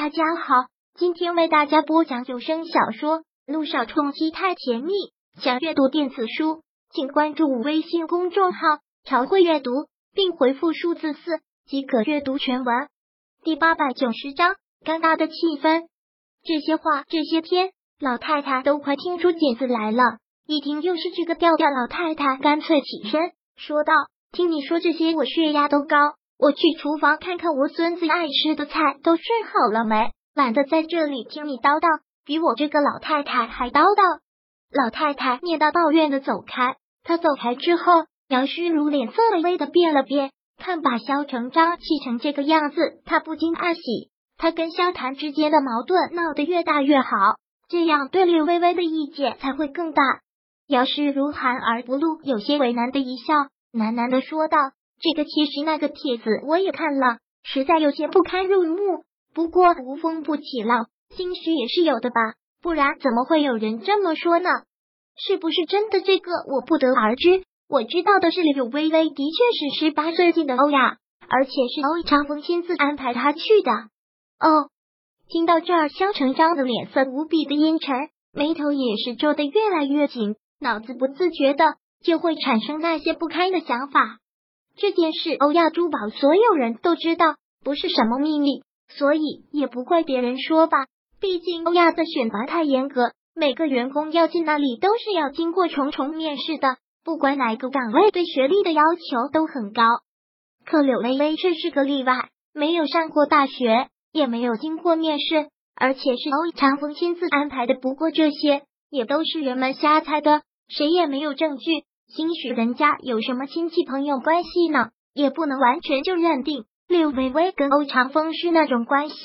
大家好，今天为大家播讲有声小说《路上冲击太甜蜜》。想阅读电子书，请关注微信公众号“朝会阅读”，并回复数字四即可阅读全文。第八百九十章，尴尬的气氛。这些话，这些天，老太太都快听出茧子来了。一听又是这个调调，老太太干脆起身说道：“听你说这些，我血压都高。”我去厨房看看我孙子爱吃的菜都顺好了没，懒得在这里听你叨叨，比我这个老太太还叨叨。老太太念叨抱怨的走开，她走开之后，杨诗如脸色微微的变了变，看把萧成章气成这个样子，她不禁暗喜，他跟萧谈之间的矛盾闹得越大越好，这样对柳微微的意见才会更大。姚诗如含而不露，有些为难的一笑，喃喃的说道。这个其实那个帖子我也看了，实在有些不堪入目。不过无风不起浪，兴许也是有的吧，不然怎么会有人这么说呢？是不是真的？这个我不得而知。我知道的是，柳微微的确是十八岁进的欧亚，而且是欧长风亲自安排他去的。哦，听到这儿，萧成章的脸色无比的阴沉，眉头也是皱得越来越紧，脑子不自觉的就会产生那些不堪的想法。这件事，欧亚珠宝所有人都知道，不是什么秘密，所以也不怪别人说吧。毕竟欧亚的选拔太严格，每个员工要进那里都是要经过重重面试的，不管哪个岗位，对学历的要求都很高。可柳微微却是个例外，没有上过大学，也没有经过面试，而且是欧长风亲自安排的。不过这些也都是人们瞎猜的，谁也没有证据。兴许人家有什么亲戚朋友关系呢，也不能完全就认定柳微微跟欧长风是那种关系。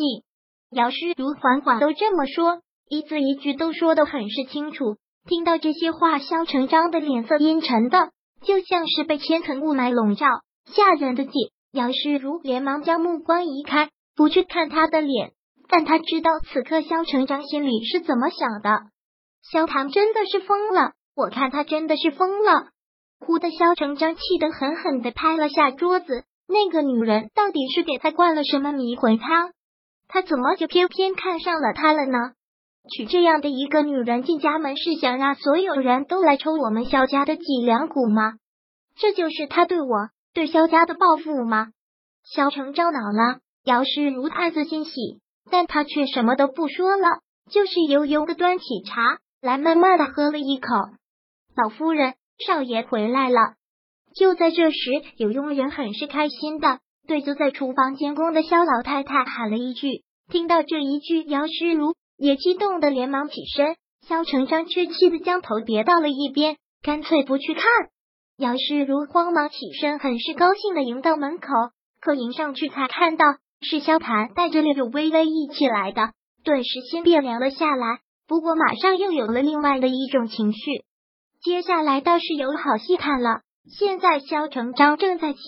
姚诗如缓缓都这么说，一字一句都说的很是清楚。听到这些话，萧成章的脸色阴沉的，就像是被千层雾霾笼罩，吓人的紧。姚诗如连忙将目光移开，不去看他的脸，但他知道此刻萧成章心里是怎么想的。萧唐真的是疯了，我看他真的是疯了。哭的，萧成章气得狠狠的拍了下桌子。那个女人到底是给他灌了什么迷魂汤？他怎么就偏偏看上了她了呢？娶这样的一个女人进家门，是想让所有人都来抽我们萧家的脊梁骨吗？这就是他对我、对萧家的报复吗？萧成章恼了，姚世如暗自欣喜，但他却什么都不说了，就是悠悠的端起茶来，慢慢的喝了一口。老夫人。少爷回来了。就在这时，有佣人很是开心的对坐在厨房监工的肖老太太喊了一句。听到这一句，姚诗如也激动的连忙起身，肖成章却气的将头别到了一边，干脆不去看。姚诗如慌忙起身，很是高兴的迎到门口，可迎上去才看到是萧谈带着柳微微一起来的，顿时心便凉了下来。不过马上又有了另外的一种情绪。接下来倒是有好戏看了。现在萧成章正在气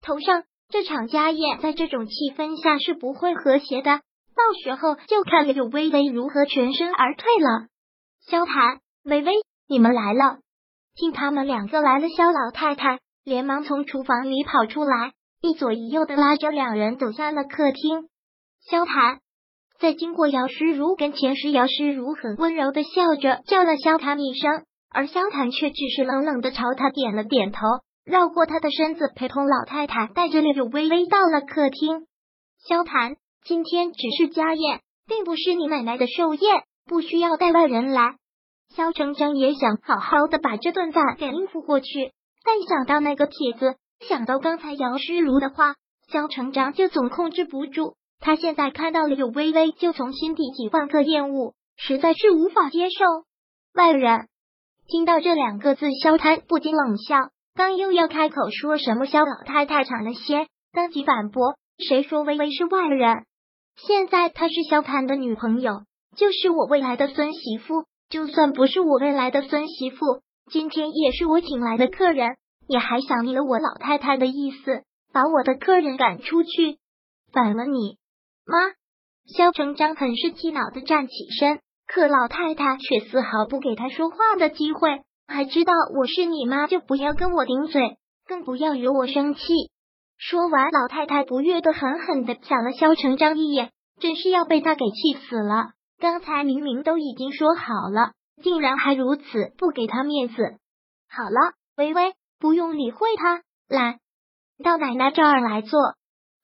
头上，这场家宴在这种气氛下是不会和谐的。到时候就看柳微微如何全身而退了。萧谈、微微，你们来了。听他们两个来了，萧老太太连忙从厨房里跑出来，一左一右的拉着两人走向了客厅。萧谈在经过姚诗如跟前时，姚诗如很温柔的笑着叫了萧谈一声。而萧谈却只是冷冷的朝他点了点头，绕过他的身子，陪同老太太带着柳微微到了客厅。萧谈，今天只是家宴，并不是你奶奶的寿宴，不需要带外人来。萧成章也想好好的把这顿饭给应付过去，但想到那个帖子，想到刚才姚诗如的话，萧成章就总控制不住。他现在看到了柳微微，就从心底几万个厌恶，实在是无法接受外人。听到这两个字，萧贪不禁冷笑，刚又要开口说什么，萧老太太抢了先，当即反驳：“谁说微微是外人？现在她是萧贪的女朋友，就是我未来的孙媳妇。就算不是我未来的孙媳妇，今天也是我请来的客人。你还想逆了我老太太的意思，把我的客人赶出去？反了你妈！”萧成章很是气恼的站起身。可老太太却丝毫不给他说话的机会，还知道我是你妈，就不要跟我顶嘴，更不要惹我生气。说完，老太太不悦的狠狠的瞟了萧成章一眼，真是要被他给气死了。刚才明明都已经说好了，竟然还如此不给他面子。好了，微微，不用理会他，来到奶奶这儿来坐。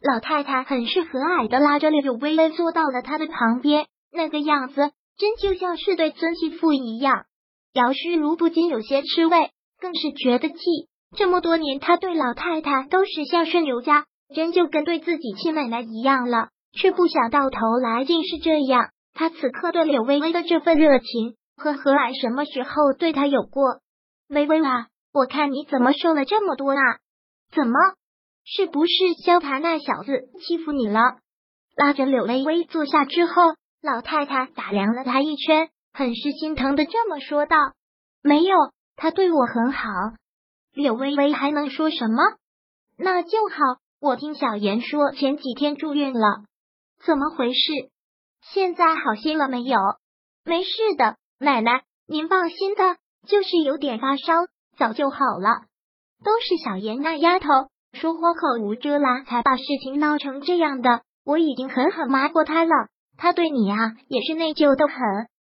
老太太很是和蔼的拉着柳微微坐到了他的旁边，那个样子真就像是对孙媳妇一样。姚诗如不禁有些吃味，更是觉得气。这么多年，他对老太太都是孝顺刘家，真就跟对自己亲奶奶一样了，却不想到头来竟是这样。他此刻对柳微微的这份热情和和蔼，什么时候对他有过？微微啊，我看你怎么瘦了这么多啊？怎么？是不是萧谈那小子欺负你了？拉着柳微微坐下之后，老太太打量了他一圈，很是心疼的这么说道：“没有，他对我很好。”柳微微还能说什么？那就好。我听小妍说前几天住院了，怎么回事？现在好些了没有？没事的，奶奶您放心的，就是有点发烧，早就好了。都是小妍那丫头。说话口无遮拦，才把事情闹成这样的。我已经狠狠骂过他了，他对你啊也是内疚的很，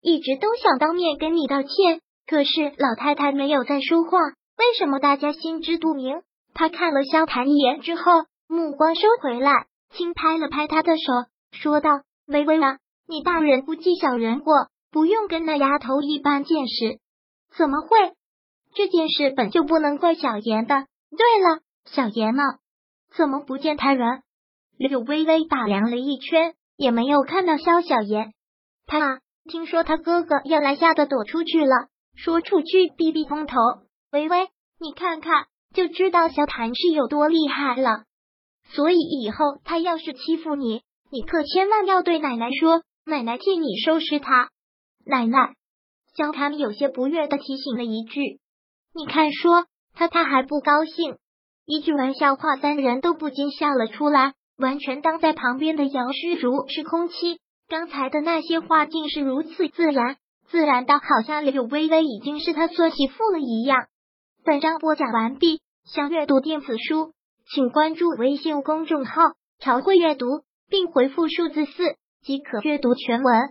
一直都想当面跟你道歉。可是老太太没有再说话，为什么大家心知肚明？他看了萧谈一眼之后，目光收回来，轻拍了拍他的手，说道：“微微啊，你大人不计小人过，不用跟那丫头一般见识。怎么会？这件事本就不能怪小妍的。对了。”小妍呢？怎么不见他人？柳微微打量了一圈，也没有看到萧小妍。他听说他哥哥要来，吓得躲出去了。说出去避避风头。微微，你看看，就知道萧谭是有多厉害了。所以以后他要是欺负你，你可千万要对奶奶说，奶奶替你收拾他。奶奶，萧谭有些不悦的提醒了一句。你看，说他他还不高兴。一句玩笑话，三人都不禁笑了出来。完全当在旁边的姚虚如是空气，刚才的那些话竟是如此自然，自然到好像柳微微已经是他做媳妇了一样。本章播讲完毕，想阅读电子书，请关注微信公众号“朝会阅读”，并回复数字四即可阅读全文。